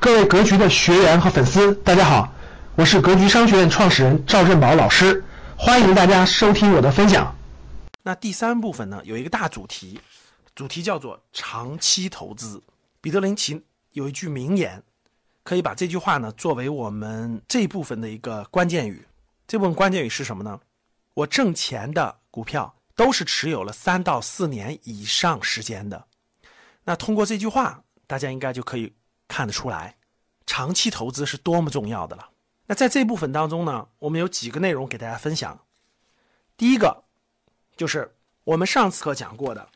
各位格局的学员和粉丝，大家好，我是格局商学院创始人赵振宝老师，欢迎大家收听我的分享。那第三部分呢，有一个大主题，主题叫做长期投资。彼得林奇有一句名言，可以把这句话呢作为我们这一部分的一个关键语。这部分关键语是什么呢？我挣钱的股票都是持有了三到四年以上时间的。那通过这句话，大家应该就可以。看得出来，长期投资是多么重要的了。那在这部分当中呢，我们有几个内容给大家分享。第一个就是我们上次课讲过的，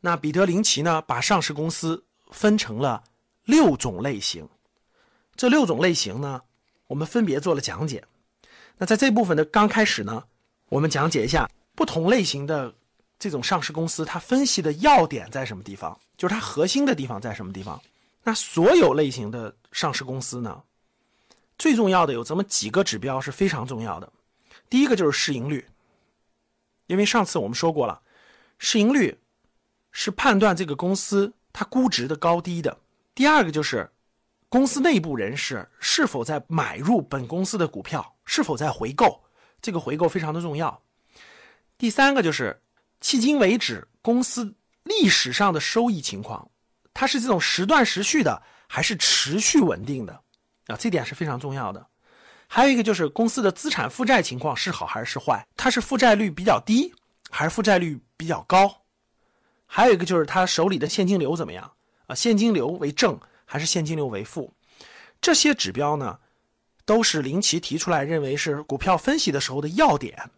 那彼得林奇呢，把上市公司分成了六种类型。这六种类型呢，我们分别做了讲解。那在这部分的刚开始呢，我们讲解一下不同类型的这种上市公司，它分析的要点在什么地方，就是它核心的地方在什么地方。那所有类型的上市公司呢，最重要的有这么几个指标是非常重要的。第一个就是市盈率，因为上次我们说过了，市盈率是判断这个公司它估值的高低的。第二个就是公司内部人士是否在买入本公司的股票，是否在回购，这个回购非常的重要。第三个就是迄今为止公司历史上的收益情况。它是这种时断时续的，还是持续稳定的？啊，这点是非常重要的。还有一个就是公司的资产负债情况是好还是坏？它是负债率比较低，还是负债率比较高？还有一个就是他手里的现金流怎么样？啊，现金流为正还是现金流为负？这些指标呢，都是林奇提出来认为是股票分析的时候的要点。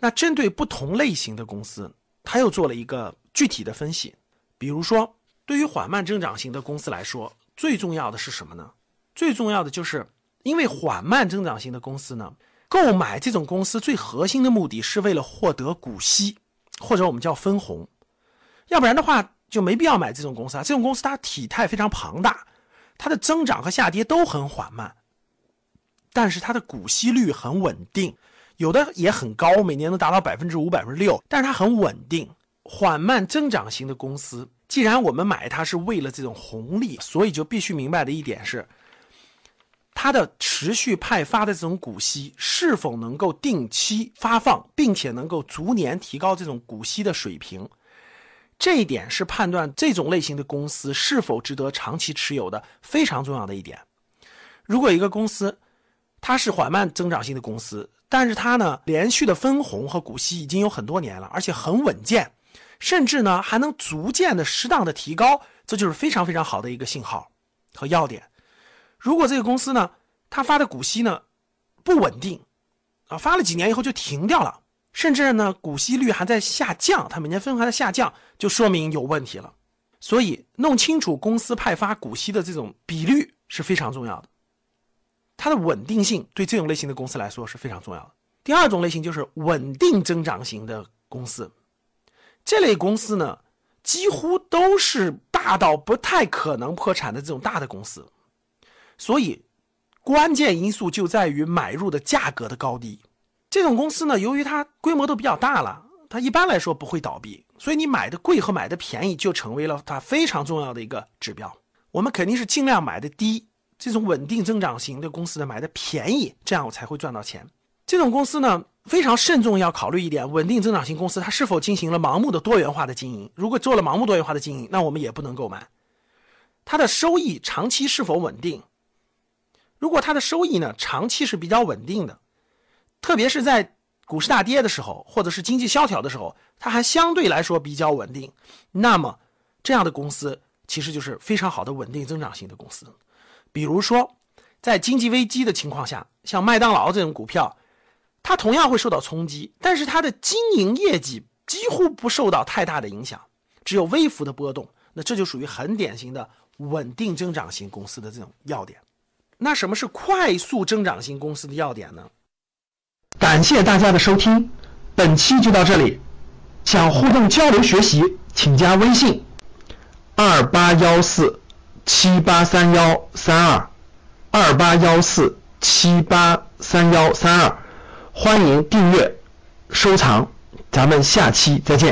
那针对不同类型的公司，他又做了一个具体的分析，比如说。对于缓慢增长型的公司来说，最重要的是什么呢？最重要的就是，因为缓慢增长型的公司呢，购买这种公司最核心的目的是为了获得股息，或者我们叫分红，要不然的话就没必要买这种公司啊。这种公司它体态非常庞大，它的增长和下跌都很缓慢，但是它的股息率很稳定，有的也很高，每年能达到百分之五、百分之六，但是它很稳定。缓慢增长型的公司。既然我们买它是为了这种红利，所以就必须明白的一点是，它的持续派发的这种股息是否能够定期发放，并且能够逐年提高这种股息的水平，这一点是判断这种类型的公司是否值得长期持有的非常重要的一点。如果一个公司它是缓慢增长型的公司，但是它呢连续的分红和股息已经有很多年了，而且很稳健。甚至呢，还能逐渐的、适当的提高，这就是非常非常好的一个信号和要点。如果这个公司呢，它发的股息呢不稳定，啊，发了几年以后就停掉了，甚至呢股息率还在下降，它每年分红还在下降，就说明有问题了。所以弄清楚公司派发股息的这种比率是非常重要的，它的稳定性对这种类型的公司来说是非常重要的。第二种类型就是稳定增长型的公司。这类公司呢，几乎都是大到不太可能破产的这种大的公司，所以关键因素就在于买入的价格的高低。这种公司呢，由于它规模都比较大了，它一般来说不会倒闭，所以你买的贵和买的便宜就成为了它非常重要的一个指标。我们肯定是尽量买的低，这种稳定增长型的公司呢，买的便宜，这样我才会赚到钱。这种公司呢。非常慎重，要考虑一点，稳定增长型公司它是否进行了盲目的多元化的经营？如果做了盲目多元化的经营，那我们也不能购买。它的收益长期是否稳定？如果它的收益呢长期是比较稳定的，特别是在股市大跌的时候，或者是经济萧条的时候，它还相对来说比较稳定，那么这样的公司其实就是非常好的稳定增长型的公司。比如说，在经济危机的情况下，像麦当劳这种股票。它同样会受到冲击，但是它的经营业绩几乎不受到太大的影响，只有微幅的波动。那这就属于很典型的稳定增长型公司的这种要点。那什么是快速增长型公司的要点呢？感谢大家的收听，本期就到这里。想互动交流学习，请加微信：二八幺四七八三幺三二二八幺四七八三幺三二。欢迎订阅、收藏，咱们下期再见。